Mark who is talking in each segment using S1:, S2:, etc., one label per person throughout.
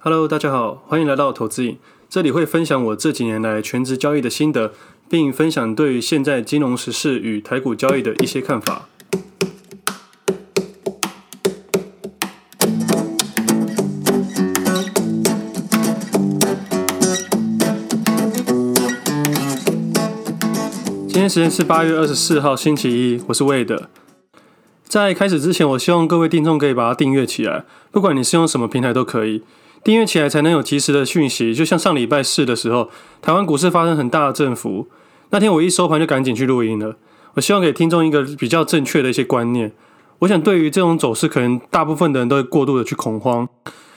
S1: Hello，大家好，欢迎来到投资影。这里会分享我这几年来全职交易的心得，并分享对于现在金融时事与台股交易的一些看法。今天时间是八月二十四号星期一，我是 Wade。在开始之前，我希望各位听众可以把它订阅起来，不管你是用什么平台都可以。订阅起来才能有及时的讯息。就像上礼拜四的时候，台湾股市发生很大的振幅，那天我一收盘就赶紧去录音了。我希望给听众一个比较正确的一些观念。我想对于这种走势，可能大部分的人都会过度的去恐慌，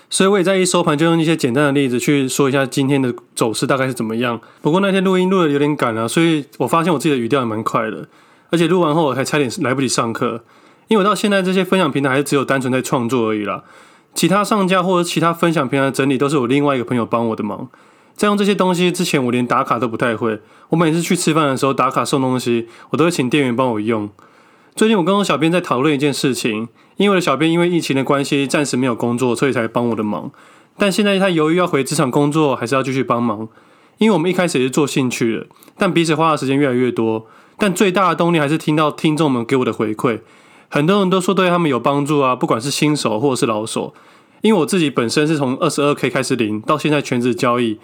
S1: 所以我也在一收盘就用一些简单的例子去说一下今天的走势大概是怎么样。不过那天录音录的有点赶啊，所以我发现我自己的语调也蛮快的，而且录完后我还差点来不及上课。因为我到现在这些分享平台还是只有单纯在创作而已啦，其他上架或者其他分享平台的整理都是我另外一个朋友帮我的忙。在用这些东西之前，我连打卡都不太会。我每次去吃饭的时候打卡送东西，我都会请店员帮我用。最近我跟我小编在讨论一件事情，因为我的小编因为疫情的关系暂时没有工作，所以才帮我的忙。但现在他由于要回职场工作，还是要继续帮忙。因为我们一开始也是做兴趣的，但彼此花的时间越来越多。但最大的动力还是听到听众们给我的回馈。很多人都说对他们有帮助啊，不管是新手或者是老手。因为我自己本身是从二十二 K 开始领，到现在全职交易，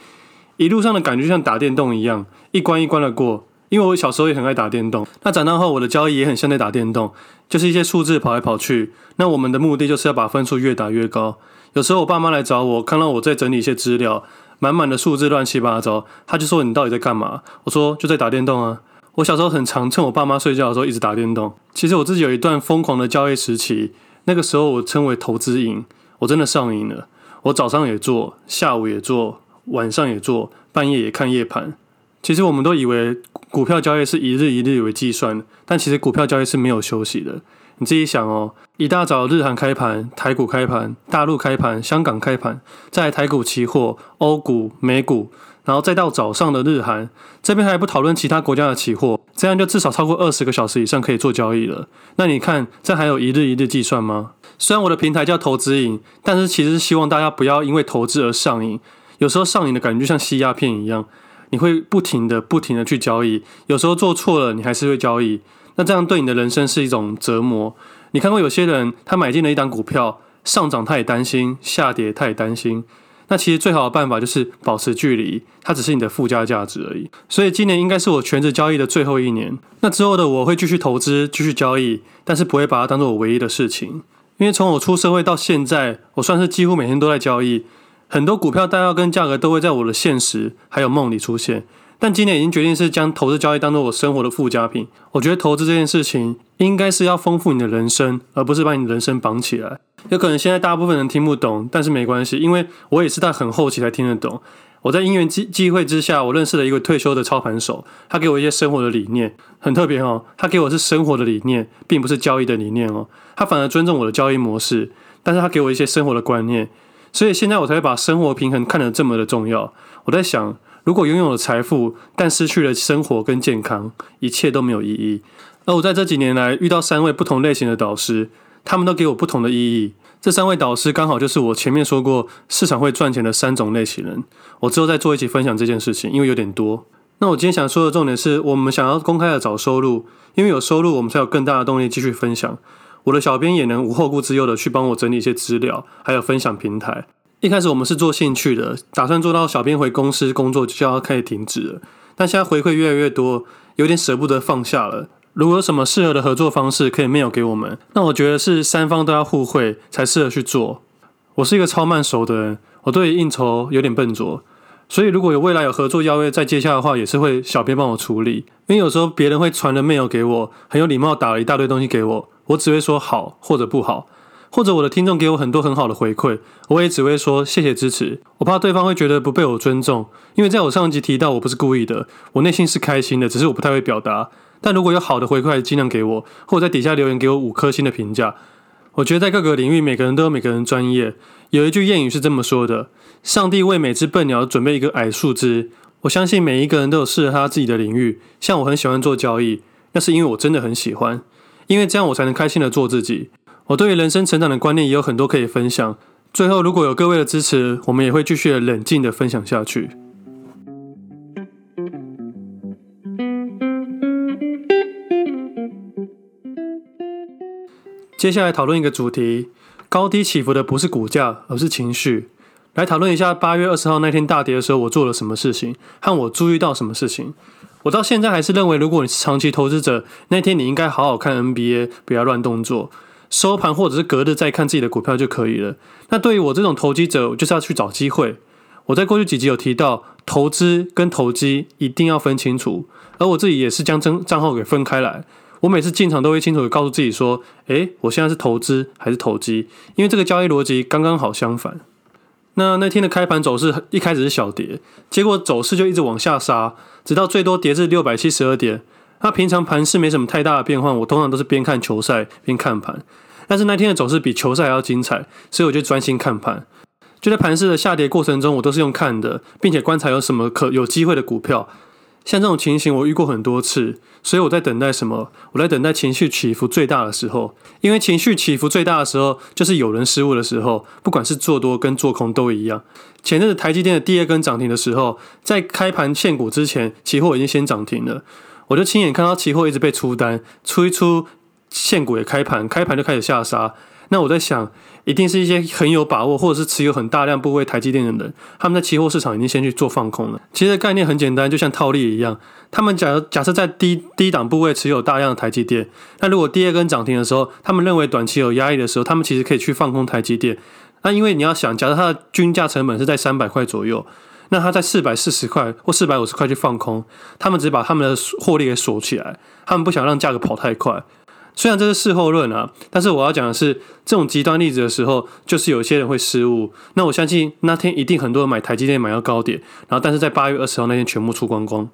S1: 一路上的感觉就像打电动一样，一关一关的过。因为我小时候也很爱打电动，那长大后我的交易也很像在打电动，就是一些数字跑来跑去。那我们的目的就是要把分数越打越高。有时候我爸妈来找我，看到我在整理一些资料，满满的数字乱七八糟，他就说，你到底在干嘛？我说就在打电动啊。我小时候很常趁我爸妈睡觉的时候一直打电动。其实我自己有一段疯狂的交易时期，那个时候我称为投资瘾，我真的上瘾了。我早上也做，下午也做，晚上也做，半夜也看夜盘。其实我们都以为股票交易是一日一日为计算，但其实股票交易是没有休息的。你自己想哦，一大早日韩开盘，台股开盘，大陆开盘，香港开盘，在台股期货、欧股、美股。然后再到早上的日韩，这边还不讨论其他国家的期货，这样就至少超过二十个小时以上可以做交易了。那你看，这还有一日一日计算吗？虽然我的平台叫投资瘾，但是其实是希望大家不要因为投资而上瘾。有时候上瘾的感觉就像吸鸦片一样，你会不停的、不停的去交易。有时候做错了，你还是会交易。那这样对你的人生是一种折磨。你看过有些人，他买进了一档股票，上涨他也担心，下跌他也担心。那其实最好的办法就是保持距离，它只是你的附加价值而已。所以今年应该是我全职交易的最后一年。那之后的我会继续投资，继续交易，但是不会把它当做我唯一的事情。因为从我出社会到现在，我算是几乎每天都在交易，很多股票弹药跟价格都会在我的现实还有梦里出现。但今年已经决定是将投资交易当做我生活的附加品。我觉得投资这件事情应该是要丰富你的人生，而不是把你的人生绑起来。有可能现在大部分人听不懂，但是没关系，因为我也是在很后期才听得懂。我在因缘际际会之下，我认识了一个退休的操盘手，他给我一些生活的理念，很特别哦。他给我是生活的理念，并不是交易的理念哦。他反而尊重我的交易模式，但是他给我一些生活的观念，所以现在我才会把生活平衡看得这么的重要。我在想，如果拥有了财富，但失去了生活跟健康，一切都没有意义。而我在这几年来遇到三位不同类型的导师。他们都给我不同的意义。这三位导师刚好就是我前面说过市场会赚钱的三种类型人。我之后再做一起分享这件事情，因为有点多。那我今天想说的重点是我们想要公开的找收入，因为有收入，我们才有更大的动力继续分享。我的小编也能无后顾之忧的去帮我整理一些资料，还有分享平台。一开始我们是做兴趣的，打算做到小编回公司工作就要开始停止了。但现在回馈越来越多，有点舍不得放下了。如果有什么适合的合作方式可以 mail 给我们，那我觉得是三方都要互惠才适合去做。我是一个超慢熟的人，我对应酬有点笨拙，所以如果有未来有合作邀约再接洽的话，也是会小编帮我处理。因为有时候别人会传了 mail 给我，很有礼貌打了一大堆东西给我，我只会说好或者不好，或者我的听众给我很多很好的回馈，我也只会说谢谢支持。我怕对方会觉得不被我尊重，因为在我上一集提到我不是故意的，我内心是开心的，只是我不太会表达。但如果有好的回馈，尽量给我，或者在底下留言给我五颗星的评价。我觉得在各个领域，每个人都有每个人专业。有一句谚语是这么说的：“上帝为每只笨鸟准备一个矮树枝。”我相信每一个人都有适合他自己的领域。像我很喜欢做交易，那是因为我真的很喜欢，因为这样我才能开心的做自己。我对于人生成长的观念也有很多可以分享。最后，如果有各位的支持，我们也会继续冷静的分享下去。接下来讨论一个主题：高低起伏的不是股价，而是情绪。来讨论一下八月二十号那天大跌的时候，我做了什么事情，和我注意到什么事情。我到现在还是认为，如果你是长期投资者，那天你应该好好看 NBA，不要乱动作，收盘或者是隔日再看自己的股票就可以了。那对于我这种投机者，我就是要去找机会。我在过去几集有提到，投资跟投机一定要分清楚，而我自己也是将账账号给分开来。我每次进场都会清楚地告诉自己说：“诶，我现在是投资还是投机？”因为这个交易逻辑刚刚好相反。那那天的开盘走势一开始是小跌，结果走势就一直往下杀，直到最多跌至六百七十二点。那平常盘势没什么太大的变化，我通常都是边看球赛边看盘。但是那天的走势比球赛还要精彩，所以我就专心看盘。就在盘势的下跌过程中，我都是用看的，并且观察有什么可有机会的股票。像这种情形，我遇过很多次，所以我在等待什么？我在等待情绪起伏最大的时候，因为情绪起伏最大的时候，就是有人失误的时候，不管是做多跟做空都一样。前阵子台积电的第二根涨停的时候，在开盘限股之前，期货已经先涨停了，我就亲眼看到期货一直被出单，出一出现股也开盘，开盘就开始下杀。那我在想，一定是一些很有把握，或者是持有很大量部位台积电的人，他们在期货市场已经先去做放空了。其实概念很简单，就像套利一样。他们假假设在低低档部位持有大量的台积电，那如果第二根涨停的时候，他们认为短期有压力的时候，他们其实可以去放空台积电。那因为你要想，假设它的均价成本是在三百块左右，那他在四百四十块或四百五十块去放空，他们只把他们的获利给锁起来，他们不想让价格跑太快。虽然这是事后论啊，但是我要讲的是，这种极端例子的时候，就是有些人会失误。那我相信那天一定很多人买台积电买到高点，然后但是在八月二十号那天全部出光光。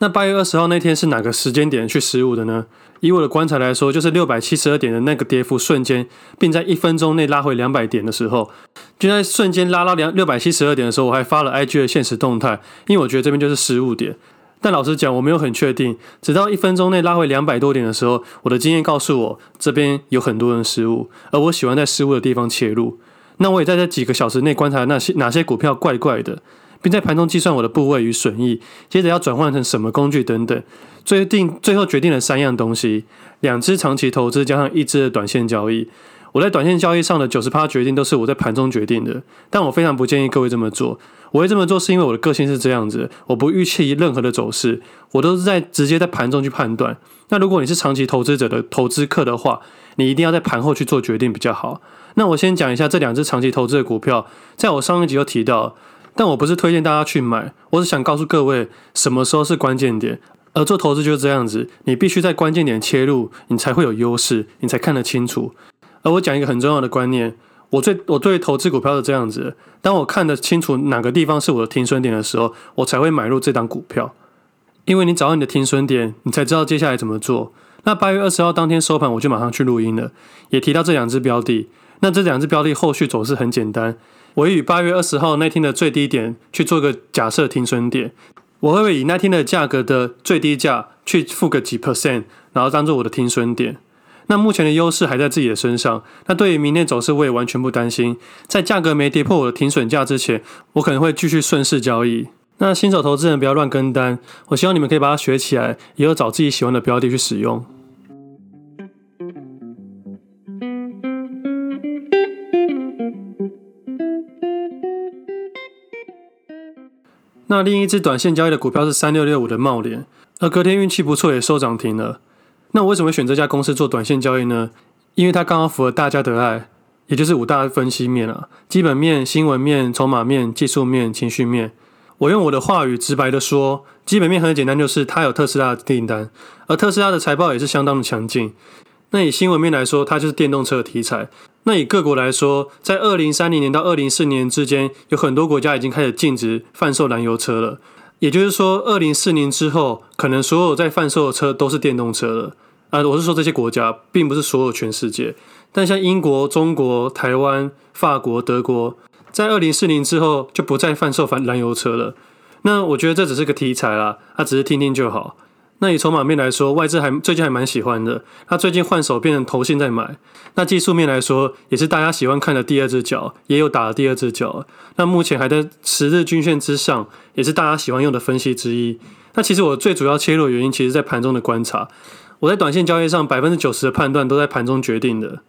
S1: 那八月二十号那天是哪个时间点去失误的呢？以我的观察来说，就是六百七十二点的那个跌幅瞬间，并在一分钟内拉回两百点的时候，就在瞬间拉到两六百七十二点的时候，我还发了 IG 的限时动态，因为我觉得这边就是失误点。但老实讲，我没有很确定。直到一分钟内拉回两百多点的时候，我的经验告诉我，这边有很多人失误，而我喜欢在失误的地方切入。那我也在这几个小时内观察那些哪些股票怪怪的，并在盘中计算我的部位与损益，接着要转换成什么工具等等。最定最后决定了三样东西：两支长期投资加上一支的短线交易。我在短线交易上的九十趴决定都是我在盘中决定的，但我非常不建议各位这么做。我会这么做是因为我的个性是这样子，我不预期任何的走势，我都是在直接在盘中去判断。那如果你是长期投资者的投资客的话，你一定要在盘后去做决定比较好。那我先讲一下这两只长期投资的股票，在我上一集有提到，但我不是推荐大家去买，我只想告诉各位什么时候是关键点。而做投资就是这样子，你必须在关键点切入，你才会有优势，你才看得清楚。而我讲一个很重要的观念。我最我对投资股票是这样子，当我看得清楚哪个地方是我的停损点的时候，我才会买入这档股票。因为你找到你的停损点，你才知道接下来怎么做。那八月二十号当天收盘，我就马上去录音了，也提到这两只标的。那这两只标的后续走势很简单，我以八月二十号那天的最低点去做个假设停损点，我会以那天的价格的最低价去付个几 percent，然后当做我的停损点。那目前的优势还在自己的身上。那对于明天走势，我也完全不担心。在价格没跌破我的停损价之前，我可能会继续顺势交易。那新手投资人不要乱跟单，我希望你们可以把它学起来，以后找自己喜欢的标的去使用。那另一只短线交易的股票是三六六五的茂联，而隔天运气不错，也收涨停了。那我为什么选这家公司做短线交易呢？因为它刚好符合大家的爱，也就是五大分析面啊：基本面、新闻面、筹码面、技术面、情绪面。我用我的话语直白的说，基本面很简单，就是它有特斯拉的订单，而特斯拉的财报也是相当的强劲。那以新闻面来说，它就是电动车的题材。那以各国来说，在二零三零年到二零四年之间，有很多国家已经开始禁止贩售燃油车了。也就是说，二零四零之后，可能所有在贩售的车都是电动车了。啊，我是说这些国家，并不是所有全世界。但像英国、中国、台湾、法国、德国，在二零四零之后就不再贩售燃燃油车了。那我觉得这只是个题材啦，啊、只是听听就好。那以筹码面来说，外资还最近还蛮喜欢的。那最近换手变成投信在买。那技术面来说，也是大家喜欢看的第二只脚，也有打了第二只脚。那目前还在十日均线之上，也是大家喜欢用的分析之一。那其实我最主要切入的原因，其实在盘中的观察。我在短线交易上百分之九十的判断都在盘中决定的。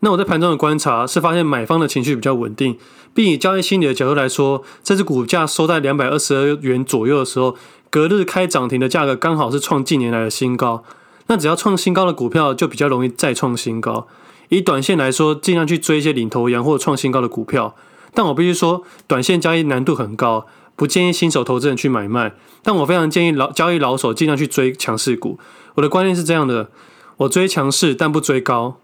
S1: 那我在盘中的观察是发现买方的情绪比较稳定，并以交易心理的角度来说，这只股价收在两百二十二元左右的时候，隔日开涨停的价格刚好是创近年来的新高。那只要创新高的股票就比较容易再创新高。以短线来说，尽量去追一些领头羊或创新高的股票。但我必须说，短线交易难度很高，不建议新手投资人去买卖。但我非常建议老交易老手尽量去追强势股。我的观念是这样的：我追强势，但不追高。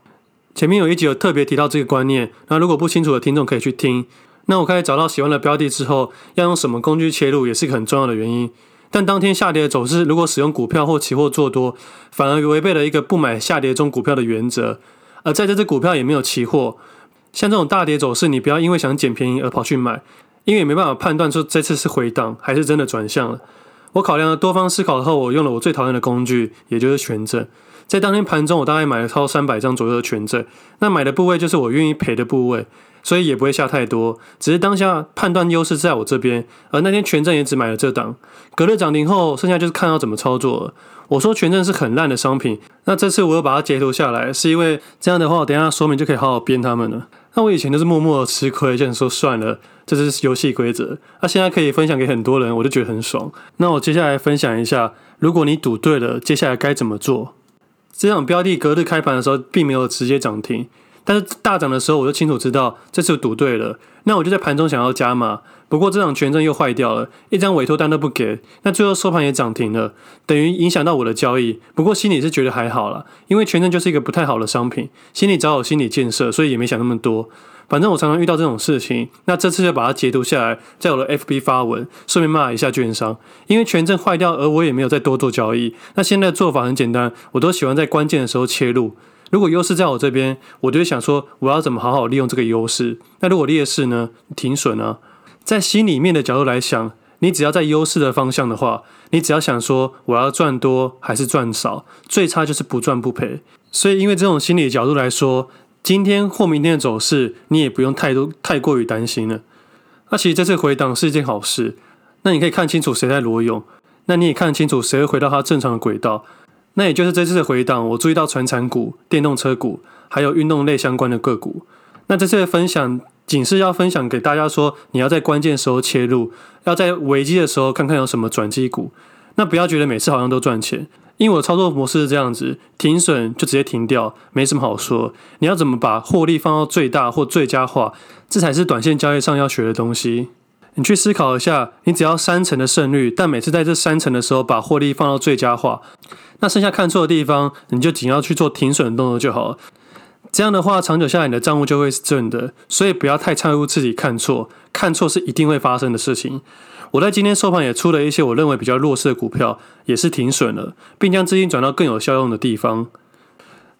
S1: 前面有一集有特别提到这个观念，那如果不清楚的听众可以去听。那我开始找到喜欢的标的之后，要用什么工具切入也是一个很重要的原因。但当天下跌的走势，如果使用股票或期货做多，反而违背了一个不买下跌中股票的原则。而在这只股票也没有期货，像这种大跌走势，你不要因为想捡便宜而跑去买，因为没办法判断说这次是回档还是真的转向了。我考量了多方思考后，我用了我最讨厌的工具，也就是权证。在当天盘中，我大概买了超三百张左右的权证，那买的部位就是我愿意赔的部位，所以也不会下太多。只是当下判断优势在我这边，而那天权证也只买了这档。隔日涨停后，剩下就是看要怎么操作了。我说权证是很烂的商品，那这次我又把它截图下来，是因为这样的话，我等下说明就可以好好编他们了。那我以前都是默默的吃亏，就想说算了，这是游戏规则。那现在可以分享给很多人，我就觉得很爽。那我接下来分享一下，如果你赌对了，接下来该怎么做？这场标的隔日开盘的时候，并没有直接涨停，但是大涨的时候，我就清楚知道这次赌对了。那我就在盘中想要加码，不过这场权证又坏掉了，一张委托单都不给。那最后收盘也涨停了，等于影响到我的交易。不过心里是觉得还好啦，因为权证就是一个不太好的商品，心里早有心理建设，所以也没想那么多。反正我常常遇到这种事情，那这次就把它截图下来，在我的 FB 发文，顺便骂一下券商，因为权证坏掉，而我也没有再多做交易。那现在的做法很简单，我都喜欢在关键的时候切入。如果优势在我这边，我就会想说，我要怎么好好利用这个优势。那如果劣势呢？停损啊。在心里面的角度来想，你只要在优势的方向的话，你只要想说我要赚多还是赚少，最差就是不赚不赔。所以因为这种心理角度来说。今天或明天的走势，你也不用太多太过于担心了。那其实这次回档是一件好事。那你可以看清楚谁在裸泳，那你也看清楚谁会回到它正常的轨道。那也就是这次的回档，我注意到传产股、电动车股，还有运动类相关的个股。那这次的分享，仅是要分享给大家说，你要在关键时候切入，要在危机的时候看看有什么转机股。那不要觉得每次好像都赚钱。因为我操作模式是这样子，停损就直接停掉，没什么好说。你要怎么把获利放到最大或最佳化，这才是短线交易上要学的东西。你去思考一下，你只要三成的胜率，但每次在这三成的时候把获利放到最佳化，那剩下看错的地方，你就仅要去做停损的动作就好了。这样的话，长久下来你的账户就会是正的。所以不要太在乎自己看错，看错是一定会发生的事情。我在今天收盘也出了一些我认为比较弱势的股票，也是停损了，并将资金转到更有效用的地方。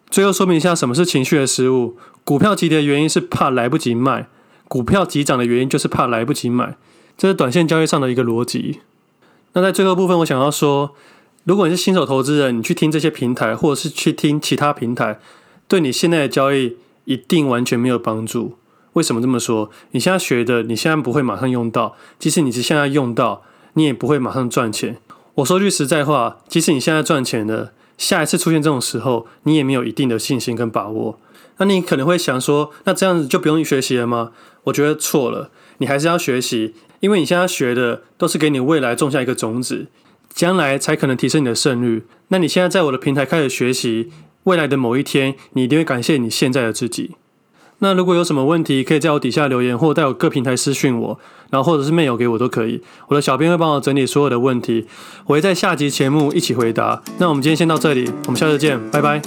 S1: 最后说明一下什么是情绪的失误。股票急跌的原因是怕来不及卖，股票急涨的原因就是怕来不及买，这是短线交易上的一个逻辑。那在最后部分，我想要说，如果你是新手投资人，你去听这些平台，或者是去听其他平台，对你现在的交易一定完全没有帮助。为什么这么说？你现在学的，你现在不会马上用到；即使你是现在用到，你也不会马上赚钱。我说句实在话，即使你现在赚钱了，下一次出现这种时候，你也没有一定的信心跟把握。那你可能会想说，那这样子就不用学习了吗？我觉得错了，你还是要学习，因为你现在学的都是给你未来种下一个种子，将来才可能提升你的胜率。那你现在在我的平台开始学习，未来的某一天，你一定会感谢你现在的自己。那如果有什么问题，可以在我底下留言，或在我各平台私讯我，然后或者是 mail 给我都可以。我的小编会帮我整理所有的问题，我会在下集节目一起回答。那我们今天先到这里，我们下次见，拜拜。